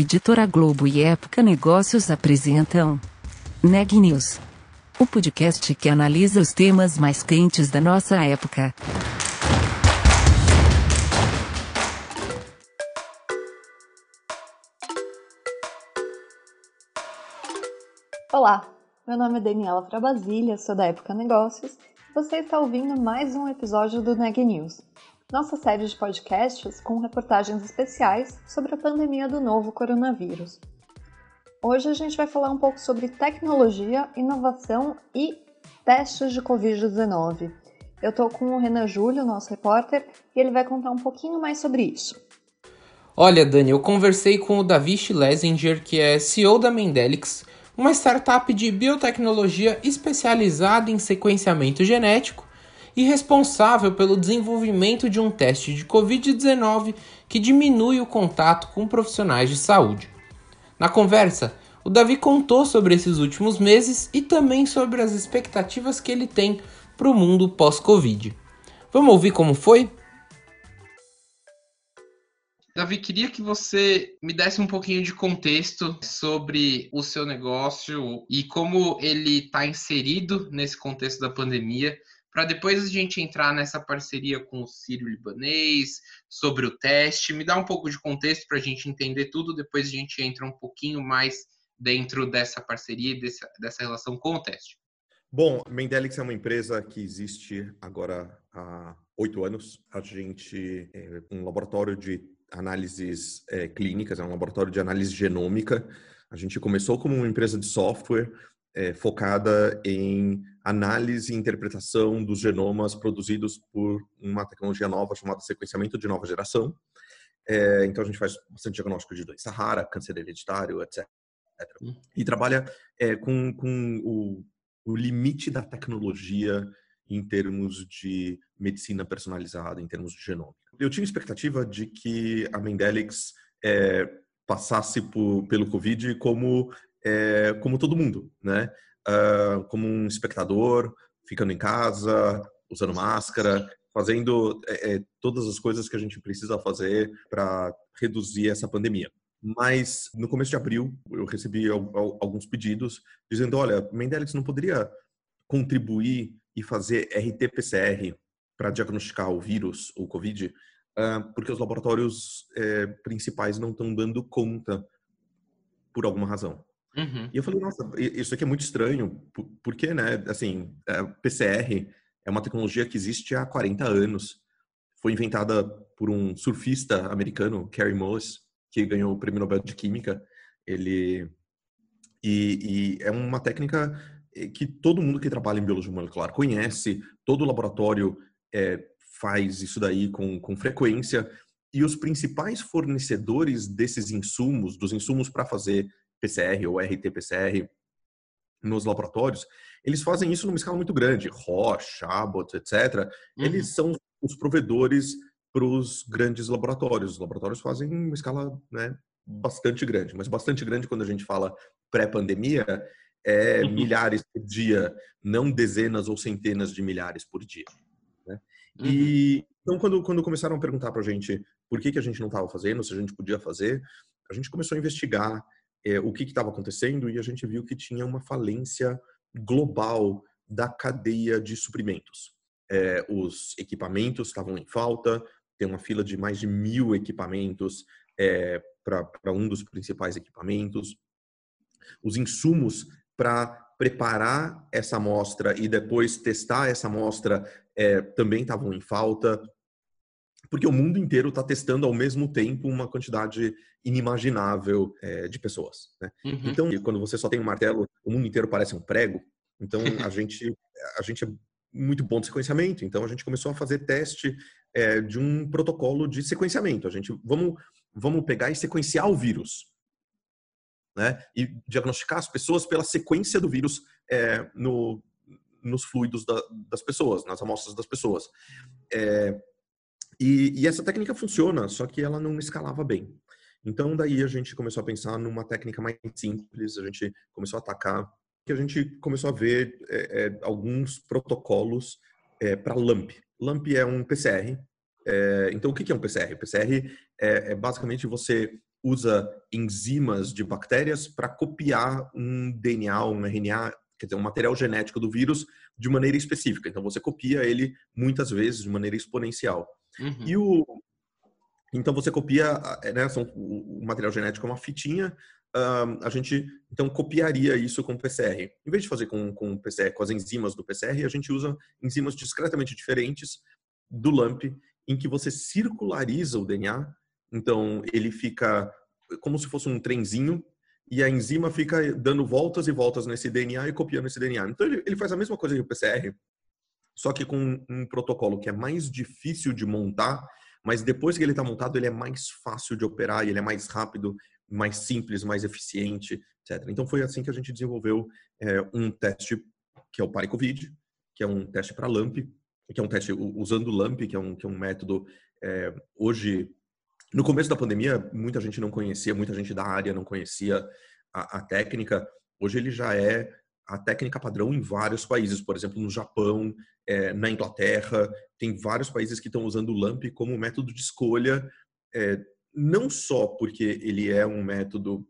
Editora Globo e Época Negócios apresentam Neg News, o podcast que analisa os temas mais quentes da nossa época. Olá, meu nome é Daniela Frabasília, sou da Época Negócios e você está ouvindo mais um episódio do Neg News, nossa série de podcasts com reportagens especiais sobre a pandemia do novo coronavírus. Hoje a gente vai falar um pouco sobre tecnologia, inovação e testes de Covid-19. Eu estou com o Renan Júlio, nosso repórter, e ele vai contar um pouquinho mais sobre isso. Olha, Dani, eu conversei com o Davi Schlesinger, que é CEO da Mendelix, uma startup de biotecnologia especializada em sequenciamento genético e responsável pelo desenvolvimento de um teste de Covid-19 que diminui o contato com profissionais de saúde. Na conversa, o Davi contou sobre esses últimos meses e também sobre as expectativas que ele tem para o mundo pós-Covid. Vamos ouvir como foi? Davi, queria que você me desse um pouquinho de contexto sobre o seu negócio e como ele está inserido nesse contexto da pandemia para depois a gente entrar nessa parceria com o Sírio Libanês, sobre o teste. Me dá um pouco de contexto para a gente entender tudo, depois a gente entra um pouquinho mais dentro dessa parceria dessa, dessa relação com o teste. Bom, Mendelix é uma empresa que existe agora há oito anos. A gente é um laboratório de análises é, clínicas, é um laboratório de análise genômica. A gente começou como uma empresa de software é, focada em análise e interpretação dos genomas produzidos por uma tecnologia nova chamada sequenciamento de nova geração. É, então a gente faz bastante diagnóstico de doença rara, câncer hereditário, etc. Hum. E trabalha é, com, com o, o limite da tecnologia em termos de medicina personalizada, em termos de genômica. Eu tinha expectativa de que a Mendelix é, passasse por, pelo Covid como é, como todo mundo, né? Uh, como um espectador, ficando em casa, usando máscara, fazendo é, é, todas as coisas que a gente precisa fazer para reduzir essa pandemia. Mas no começo de abril eu recebi alguns pedidos dizendo, olha, Mendelix não poderia contribuir e fazer RT-PCR para diagnosticar o vírus, o COVID, uh, porque os laboratórios é, principais não estão dando conta por alguma razão. Uhum. E eu falei, nossa, isso aqui é muito estranho, porque, né, assim, é, PCR é uma tecnologia que existe há 40 anos. Foi inventada por um surfista americano, Kerry Moss, que ganhou o Prêmio Nobel de Química. Ele e, e, é uma técnica eh, que todo mundo que trabalha em biologia molecular conhece, todo laboratório é, faz isso daí com, com frequência. E os principais fornecedores desses insumos, dos insumos para fazer PCR ou RT-PCR nos laboratórios, eles fazem isso numa escala muito grande. Roche, Abbott, etc. Uhum. Eles são os provedores para os grandes laboratórios. Os laboratórios fazem uma escala né, bastante grande, mas bastante grande quando a gente fala pré-pandemia é uhum. milhares por dia, não dezenas ou centenas de milhares por dia. Né? Uhum. E então quando, quando começaram a perguntar para a gente por que, que a gente não estava fazendo, se a gente podia fazer, a gente começou a investigar é, o que estava acontecendo e a gente viu que tinha uma falência global da cadeia de suprimentos. É, os equipamentos estavam em falta, tem uma fila de mais de mil equipamentos é, para um dos principais equipamentos. Os insumos para preparar essa amostra e depois testar essa amostra é, também estavam em falta porque o mundo inteiro está testando ao mesmo tempo uma quantidade inimaginável é, de pessoas. Né? Uhum. Então, quando você só tem um martelo, o mundo inteiro parece um prego. Então, a gente, a gente é muito bom de sequenciamento. Então, a gente começou a fazer teste é, de um protocolo de sequenciamento. A gente vamos vamos pegar e sequenciar o vírus, né? E diagnosticar as pessoas pela sequência do vírus é, no, nos fluidos da, das pessoas, nas amostras das pessoas. É, e, e, essa técnica funciona, só que ela não escalava bem. Então, daí a gente começou a pensar numa técnica mais simples, a gente começou a atacar, que a gente começou a ver é, é, alguns protocolos é, para LAMP. LAMP é um PCR. É, então, o que é um PCR? PCR é, é basicamente você usa enzimas de bactérias para copiar um DNA, um RNA, quer dizer, um material genético do vírus de maneira específica. Então você copia ele muitas vezes de maneira exponencial. Uhum. E o então você copia, né, são, o material genético é uma fitinha, um, a gente então copiaria isso com PCR. Em vez de fazer com, com PCR, com as enzimas do PCR, a gente usa enzimas discretamente diferentes do LAMP, em que você circulariza o DNA. Então ele fica como se fosse um trenzinho e a enzima fica dando voltas e voltas nesse DNA e copiando esse DNA. Então ele, ele faz a mesma coisa que o PCR, só que com um protocolo que é mais difícil de montar, mas depois que ele está montado, ele é mais fácil de operar, ele é mais rápido, mais simples, mais eficiente, etc. Então foi assim que a gente desenvolveu é, um teste que é o PariCovid, que é um teste para LAMP, que é um teste usando LAMP, que é um, que é um método é, hoje no começo da pandemia, muita gente não conhecia, muita gente da área não conhecia a, a, técnica. Hoje ele já é a técnica padrão em vários países, por exemplo, no Japão, é, na Inglaterra, tem vários países que estão usando o LAMP como método de escolha, é, não só porque ele é um método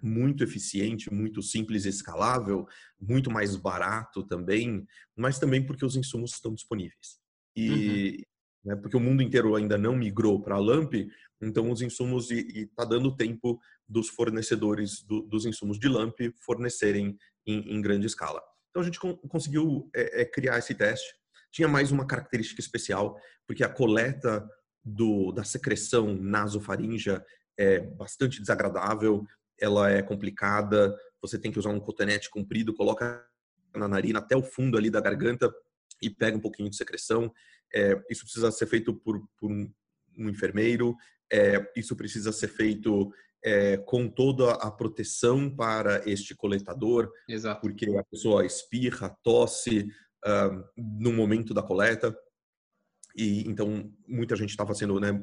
muito eficiente, muito simples e escalável, muito mais barato também, mas também porque os insumos estão disponíveis. E, uhum né? porque o mundo inteiro ainda não migrou para a LAMP, então os insumos e está dando tempo dos fornecedores do, dos insumos de LAMP fornecerem em, em grande escala. Então a gente con conseguiu é, é, criar esse teste. Tinha mais uma característica especial, porque a coleta do, da secreção nasofaríngea é bastante desagradável, ela é complicada, você tem que usar um cotonete comprido, coloca na narina até o fundo ali da garganta e pega um pouquinho de secreção. É, isso precisa ser feito por, por um, enfermeiro, é, isso precisa ser feito é, com toda a proteção para este coletador, Exato. porque a pessoa espirra, tosse uh, no momento da coleta. E então muita gente estava sendo, né,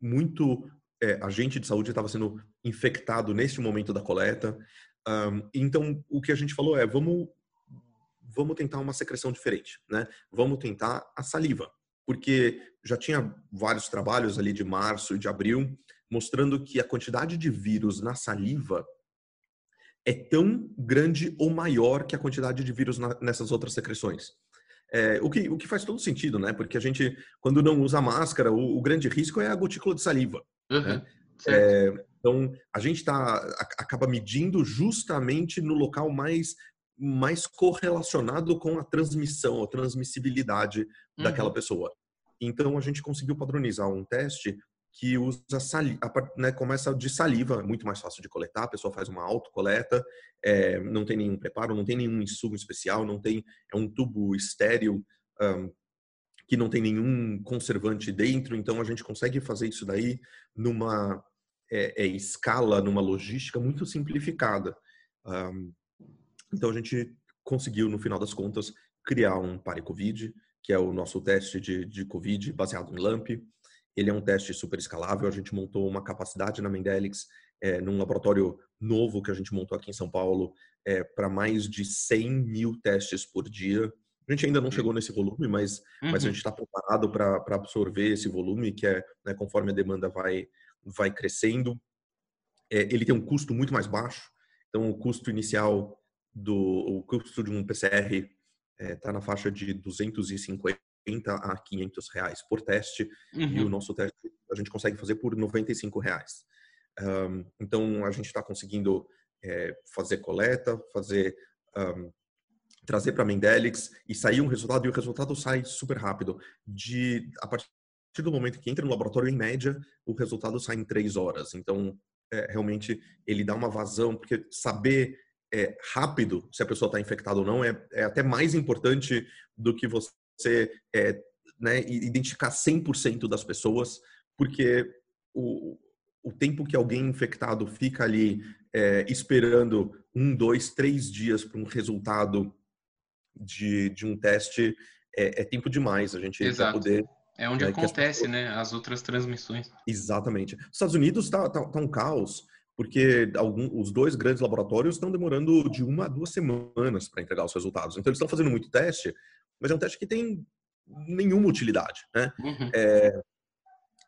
muito é, agente de saúde estava sendo infectado neste momento da coleta. Um, então o que a gente falou é vamos vamos tentar uma secreção diferente, né? Vamos tentar a saliva, porque já tinha vários trabalhos ali de março e de abril mostrando que a quantidade de vírus na saliva é tão grande ou maior que a quantidade de vírus na, nessas outras secreções. É, o, que, o que faz todo sentido, né? Porque a gente, quando não usa máscara, o, o grande risco é a gotícula de saliva. Uhum, né? é, então, a gente tá, acaba medindo justamente no local mais mais correlacionado com a transmissão, a transmissibilidade uhum. daquela pessoa. Então a gente conseguiu padronizar um teste que usa saliva, né, começa de saliva, é muito mais fácil de coletar, a pessoa faz uma autocoleta, é, não tem nenhum preparo, não tem nenhum insumo especial, não tem, é um tubo estéreo um, que não tem nenhum conservante dentro, então a gente consegue fazer isso daí numa é, é, escala, numa logística muito simplificada. Um, então a gente conseguiu, no final das contas, criar um PARE-COVID, que é o nosso teste de, de COVID baseado em LAMP. Ele é um teste super escalável. A gente montou uma capacidade na Mendelix, é, num laboratório novo que a gente montou aqui em São Paulo, é, para mais de 100 mil testes por dia. A gente ainda não chegou nesse volume, mas, uhum. mas a uhum. gente está preparado para absorver esse volume, que é né, conforme a demanda vai, vai crescendo. É, ele tem um custo muito mais baixo. Então, o custo inicial do o custo de um PCR está é, tá na faixa de 250 a 500 reais por teste uhum. e o nosso teste a gente consegue fazer por 95 reais. Um, então a gente está conseguindo é, fazer coleta, fazer um, trazer para a Mendelix e sair um resultado e o resultado sai super rápido. De a partir do momento que entra no laboratório em média o resultado sai em três horas. Então é, realmente ele dá uma vazão porque saber é, rápido se a pessoa está infectada ou não é, é, até mais importante do que você é, né, identificar 100% das pessoas, porque o, o tempo que alguém infectado fica ali é, esperando um, dois, três dias para um resultado de, de um teste é, é tempo demais. A gente vai poder é onde né, acontece, pessoas... né? As outras transmissões. Exatamente. Os Estados Unidos está tá, tá um caos porque algum, os dois grandes laboratórios estão demorando de uma a duas semanas para entregar os resultados. Então, eles estão fazendo muito teste, mas é um teste que tem nenhuma utilidade, né? Uhum. É,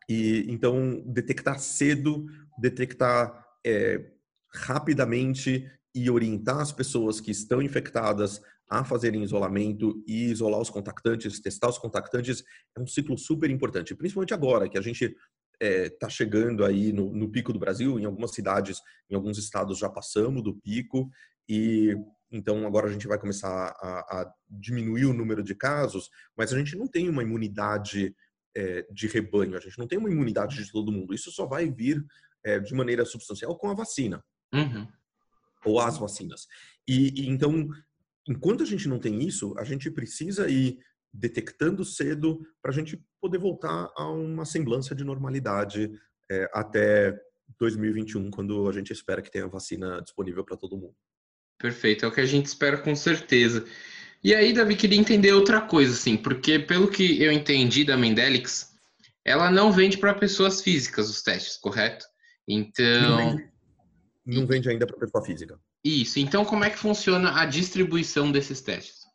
e então detectar cedo detectar é, rapidamente e orientar as pessoas que estão infectadas a fazerem isolamento e isolar os contactantes, testar os contactantes, é um ciclo super importante, principalmente agora que a gente está é, tá chegando aí no, no, pico do Brasil, em algumas cidades, em alguns estados já passamos do pico e então agora a gente vai começar a, a diminuir o número de casos, mas a gente não tem uma imunidade é, de rebanho, a gente não tem uma imunidade de todo mundo. Isso só vai vir é, de maneira substancial com a vacina. Uhum. Ou as vacinas. E, e, então, enquanto a gente não tem isso, a gente precisa ir detectando cedo para a gente poder voltar a uma semblança de normalidade é, até 2021, quando a gente espera que tenha vacina disponível para todo mundo. Perfeito, é o que a gente espera com certeza. E aí, Davi, queria entender outra coisa, assim, porque pelo que eu entendi da Mendelix, ela não vende para pessoas físicas os testes, correto? Então. Não vende, não vende ainda para pessoa física. Isso. Então, como é que funciona a distribuição desses testes?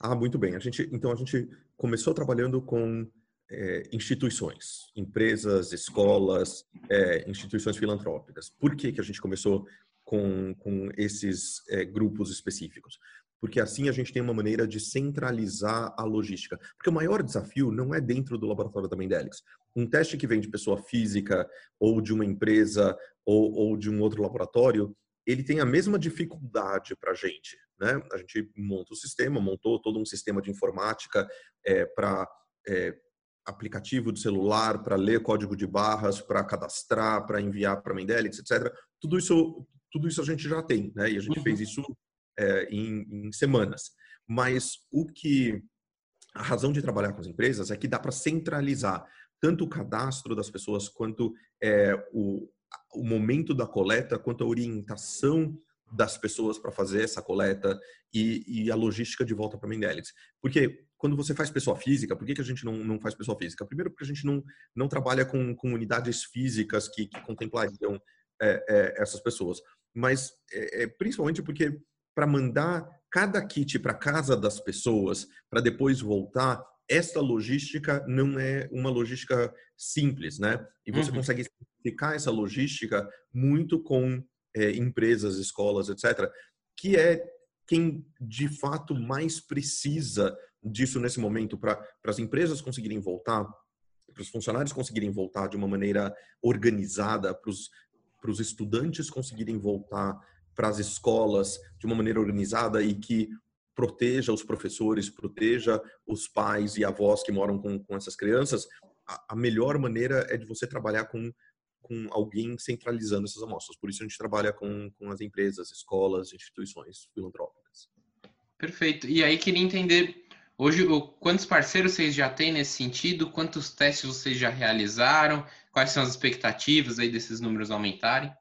Ah, muito bem. A gente, então, a gente começou trabalhando com é, instituições, empresas, escolas, é, instituições filantrópicas. Por que, que a gente começou com, com esses é, grupos específicos? Porque assim a gente tem uma maneira de centralizar a logística. Porque o maior desafio não é dentro do laboratório da Mendelix. Um teste que vem de pessoa física ou de uma empresa ou, ou de um outro laboratório, ele tem a mesma dificuldade para a gente. Né? A gente monta o sistema, montou todo um sistema de informática é, para é, aplicativo de celular, para ler código de barras, para cadastrar, para enviar para a Mendelix, etc. Tudo isso, tudo isso a gente já tem, né? E a gente uhum. fez isso é, em, em semanas. Mas o que a razão de trabalhar com as empresas é que dá para centralizar tanto o cadastro das pessoas quanto é, o, o momento da coleta, quanto a orientação das pessoas para fazer essa coleta e, e, a logística de volta para Mendelix. Porque quando você faz pessoa física, por que, que a gente não, não faz pessoa física? Primeiro, porque a gente não, não trabalha com, com unidades físicas que, que contemplariam é, é, essas pessoas. Mas é, é principalmente porque para mandar cada kit para casa das pessoas, para depois voltar, esta logística não é uma logística simples, né? E você uhum. consegue simplificar essa logística muito com é, empresas, escolas, etc., que é quem de fato mais precisa disso nesse momento para as empresas conseguirem voltar, para os funcionários conseguirem voltar de uma maneira organizada, para os estudantes conseguirem voltar para as escolas de uma maneira organizada e que proteja os professores, proteja os pais e avós que moram com, com essas crianças, a, a melhor maneira é de você trabalhar com, com alguém centralizando essas amostras. Por isso a gente trabalha com, com as empresas, escolas, instituições filantrópicas. Perfeito. E aí queria entender hoje quantos parceiros vocês já têm nesse sentido, quantos testes vocês já realizaram, quais são as expectativas aí desses números aumentarem?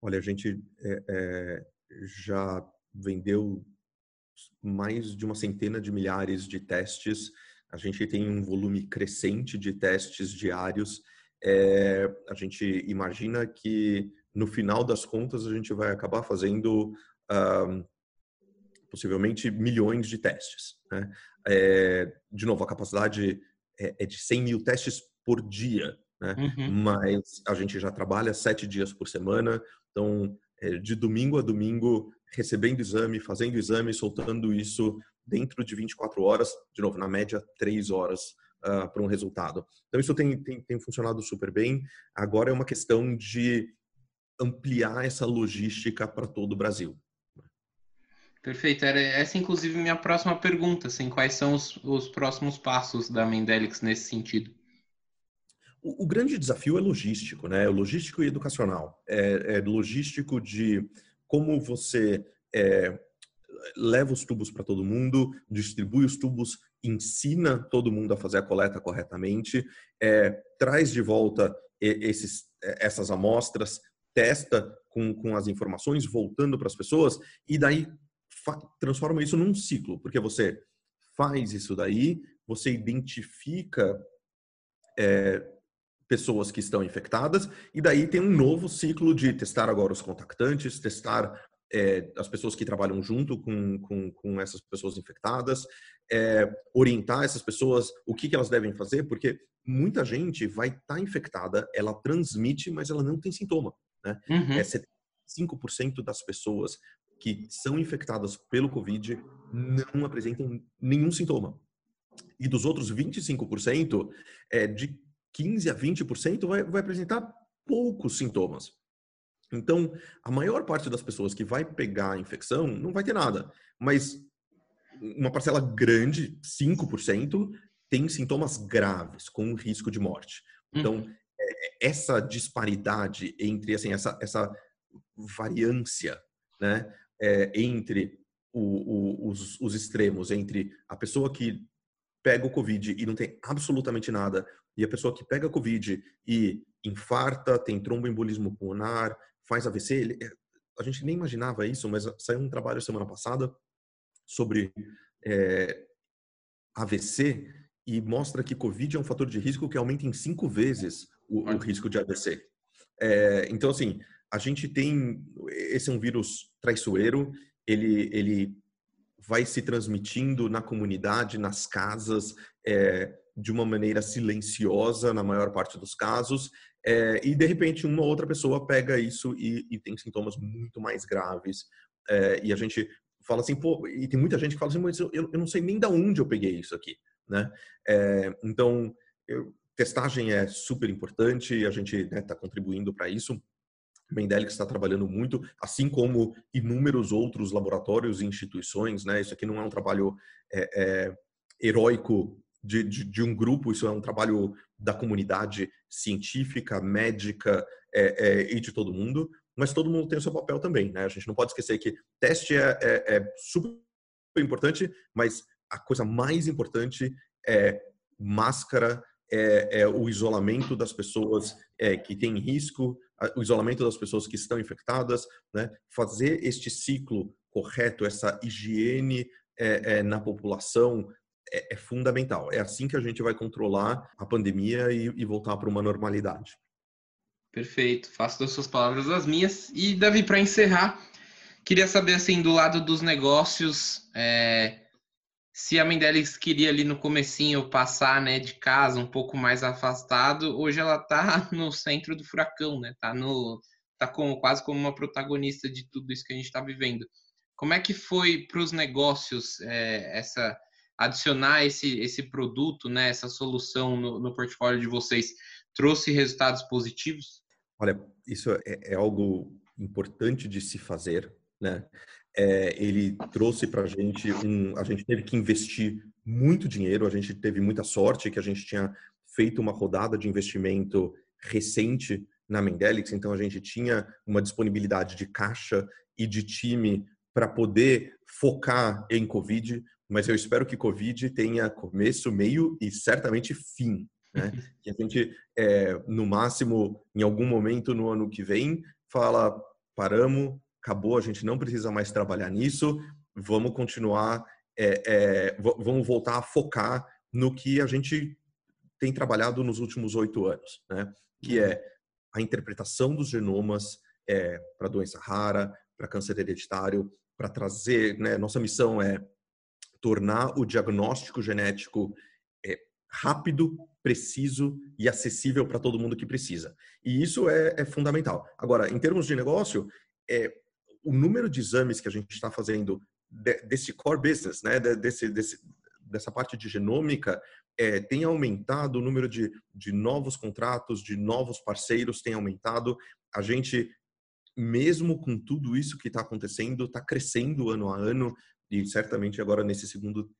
Olha, a gente é, é, já vendeu mais de uma centena de milhares de testes. A gente tem um volume crescente de testes diários. É, a gente imagina que no final das contas a gente vai acabar fazendo uh, possivelmente milhões de testes. Né? É, de novo, a capacidade é, é, de 100 mil testes por dia, né? Uhum. mas a gente já trabalha sete dias por semana, então é, de domingo a domingo recebendo exame, fazendo exame, soltando isso dentro de 24 horas, de novo, na média, 3 horas uh, para um resultado. Então, isso tem, tem, tem funcionado super bem. Agora é uma questão de ampliar essa logística para todo o Brasil. Perfeito. Era essa, inclusive, minha próxima pergunta. Assim, quais são os, os próximos passos da Mendelix nesse sentido? O, o, grande desafio é logístico, né? É logístico e educacional. É, é logístico de como você é, leva os tubos para todo mundo, distribui os tubos, ensina todo mundo a fazer a coleta corretamente, é, traz de volta esses, é, essas amostras, testa com, com as informações, voltando para as pessoas, e daí transforma isso num ciclo, porque você faz isso daí, você identifica é, pessoas que estão infectadas, e daí tem um novo ciclo de testar agora os contactantes, testar é, as pessoas que trabalham junto com, com, com essas pessoas infectadas, é, orientar essas pessoas o que, que elas devem fazer, porque muita gente vai estar tá infectada, ela transmite, mas ela não tem sintoma. Né? Uhum. É 75% das pessoas que são infectadas pelo Covid não apresentam nenhum sintoma. E dos outros 25%, é, de 15 a 20% vai, vai apresentar poucos sintomas. Então, a maior parte das pessoas que vai pegar a infecção não vai ter nada, mas uma parcela grande, 5%, tem sintomas graves, com risco de morte. Então, uhum. É, essa disparidade entre, assim, essa, essa variância, né, é, entre o, o, os, os extremos, entre a pessoa que pega o Covid e não tem absolutamente nada, e a pessoa que pega Covid e infarta, tem tromboembolismo pulmonar, faz AVC, ele, é, a gente nem imaginava isso, mas saiu um trabalho semana passada sobre é, AVC e mostra que Covid é um fator de risco que aumenta em cinco vezes o, o risco de AVC. É, então, assim, a gente tem. Esse é um vírus traiçoeiro, ele, ele vai se transmitindo na comunidade, nas casas, é, de uma maneira silenciosa, na maior parte dos casos, é, e de repente uma outra pessoa pega isso e, e tem sintomas muito mais graves. É, e a gente fala assim, pô, e tem muita gente que fala assim, mas eu, eu não sei nem da onde eu peguei isso aqui, né? É, então, eu, testagem é super importante a gente está né, tá contribuindo para isso. Mendelix está trabalhando muito, assim como inúmeros outros laboratórios e instituições, né? Isso aqui não é um trabalho é, é, heróico de, de, de, um grupo, isso é um trabalho da comunidade científica, médica é, é, e de todo mundo, mas todo mundo tem o seu papel também, né? A gente não pode esquecer que teste é, é, é super importante, mas a coisa mais importante é máscara, é, é, o isolamento das pessoas é, que têm risco, o isolamento das pessoas que estão infectadas, né? fazer este ciclo correto, essa higiene na população é, é, fundamental. É assim que a gente vai controlar a pandemia e, e voltar para uma normalidade. Perfeito, faço das suas palavras as minhas. E, Davi, para encerrar, queria saber, assim, do lado dos negócios, é, se a Mendelis queria ali no comecinho passar, né, de casa um pouco mais afastado, hoje ela tá no centro do furacão, né? Tá no tá como quase como uma protagonista de tudo isso que a gente está vivendo. Como é que foi para os negócios é, essa adicionar esse esse produto, né, essa solução no, no, portfólio de vocês trouxe resultados positivos? Olha, isso é, é algo importante de se fazer, né? é, ele trouxe para a gente um, a gente teve que investir muito dinheiro, a gente teve muita sorte que a gente tinha feito uma rodada de investimento recente na Mendelix, então a gente tinha uma disponibilidade de caixa e de time para poder focar em Covid, mas eu espero que Covid tenha começo, meio e certamente fim. Né? Que a gente, é, no máximo, em algum momento no ano que vem, fala, paramos, acabou, a gente não precisa mais trabalhar nisso, vamos continuar, é, é, vamos voltar a focar no que a gente tem trabalhado nos últimos oito anos, né? que é a interpretação dos genomas é, para doença rara, para câncer hereditário, para trazer, né? nossa missão é tornar o diagnóstico genético é, rápido, preciso e acessível para todo mundo que precisa. E isso é, é, fundamental. Agora, em termos de negócio, é, o número de exames que a gente está fazendo desse core business, né, desse, desse, dessa parte de genômica, é, tem aumentado o número de, de novos contratos, de novos parceiros tem aumentado. A gente, mesmo com tudo isso que está acontecendo, está crescendo ano a ano e certamente agora nesse segundo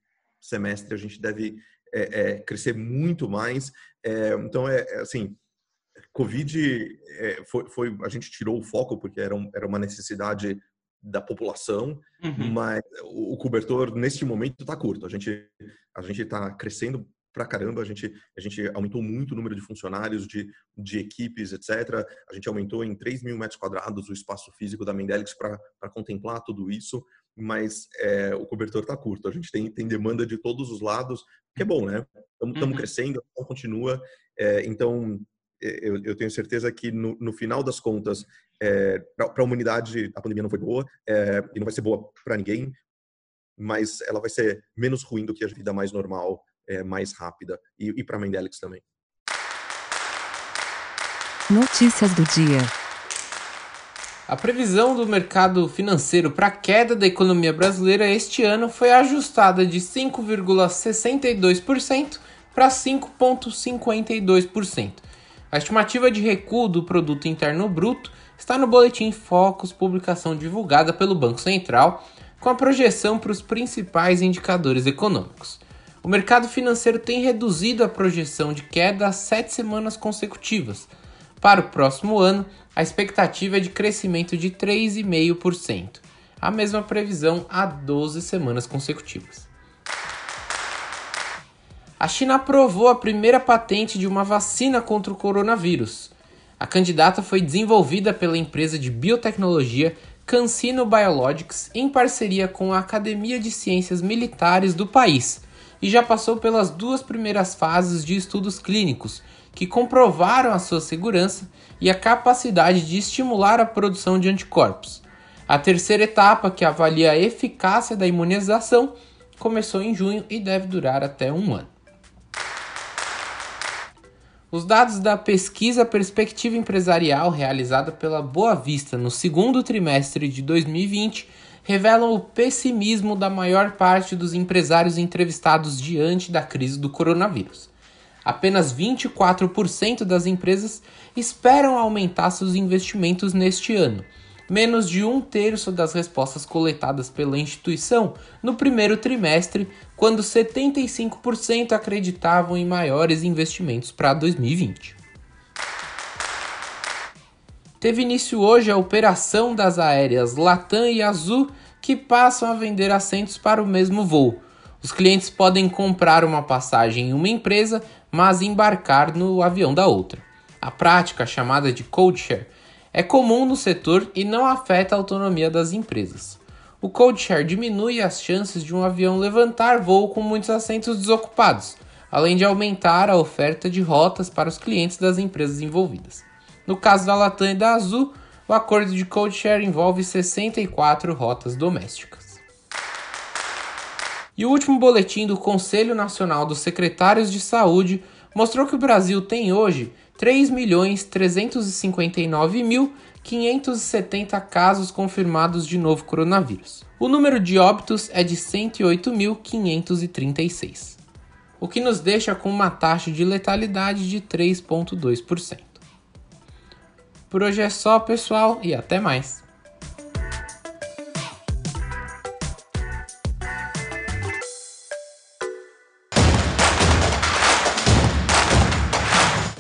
semestre a gente deve é, é, crescer muito mais. É, então, é, é assim, Covid é, foi, foi, a gente tirou o foco porque era, um, era uma necessidade da população, uhum. mas o, o, cobertor neste momento está curto. A gente a gente está crescendo pra caramba, a gente a gente aumentou muito o número de funcionários, de, de equipes, etc. A gente aumentou em 3 mil metros quadrados o espaço físico da Mendelix para contemplar tudo isso, mas é, o cobertor está curto. A gente tem, tem demanda de todos os lados, que é bom, né? Estamos uhum. crescendo, então continua. É, então eu, eu tenho certeza que no, no final das contas, é, para a humanidade, a pandemia não foi boa é, e não vai ser boa para ninguém, mas ela vai ser menos ruim do que a vida mais normal, é, mais rápida e, e para a Mendelix também. Notícias do dia. A previsão do mercado financeiro para a queda da economia brasileira este ano foi ajustada de 5,62% para 5,52%. A estimativa de recuo do produto interno bruto está no boletim Focus, publicação divulgada pelo Banco Central, com a projeção para os principais indicadores econômicos. O mercado financeiro tem reduzido a projeção de queda há sete semanas consecutivas. Para o próximo ano, a expectativa é de crescimento de 3,5%, a mesma previsão há 12 semanas consecutivas. A China aprovou a primeira patente de uma vacina contra o coronavírus. A candidata foi desenvolvida pela empresa de biotecnologia CanSino Biologics em parceria com a Academia de Ciências Militares do país e já passou pelas duas primeiras fases de estudos clínicos, que comprovaram a sua segurança e a capacidade de estimular a produção de anticorpos. A terceira etapa, que avalia a eficácia da imunização, começou em junho e deve durar até um ano. Os dados da pesquisa Perspectiva Empresarial realizada pela Boa Vista no segundo trimestre de 2020 revelam o pessimismo da maior parte dos empresários entrevistados diante da crise do coronavírus. Apenas 24% das empresas esperam aumentar seus investimentos neste ano, menos de um terço das respostas coletadas pela instituição no primeiro trimestre, quando 75% acreditavam em maiores investimentos para 2020. Teve início hoje a operação das aéreas Latam e Azul que passam a vender assentos para o mesmo voo. Os clientes podem comprar uma passagem em uma empresa, mas embarcar no avião da outra. A prática, chamada de codeshare, é comum no setor e não afeta a autonomia das empresas. O codeshare diminui as chances de um avião levantar voo com muitos assentos desocupados, além de aumentar a oferta de rotas para os clientes das empresas envolvidas. No caso da Latam e da Azul, o acordo de codeshare envolve 64 rotas domésticas. E o último boletim do Conselho Nacional dos Secretários de Saúde mostrou que o Brasil tem hoje 3.359.570 casos confirmados de novo coronavírus. O número de óbitos é de 108.536, o que nos deixa com uma taxa de letalidade de 3,2%. Por hoje é só, pessoal, e até mais!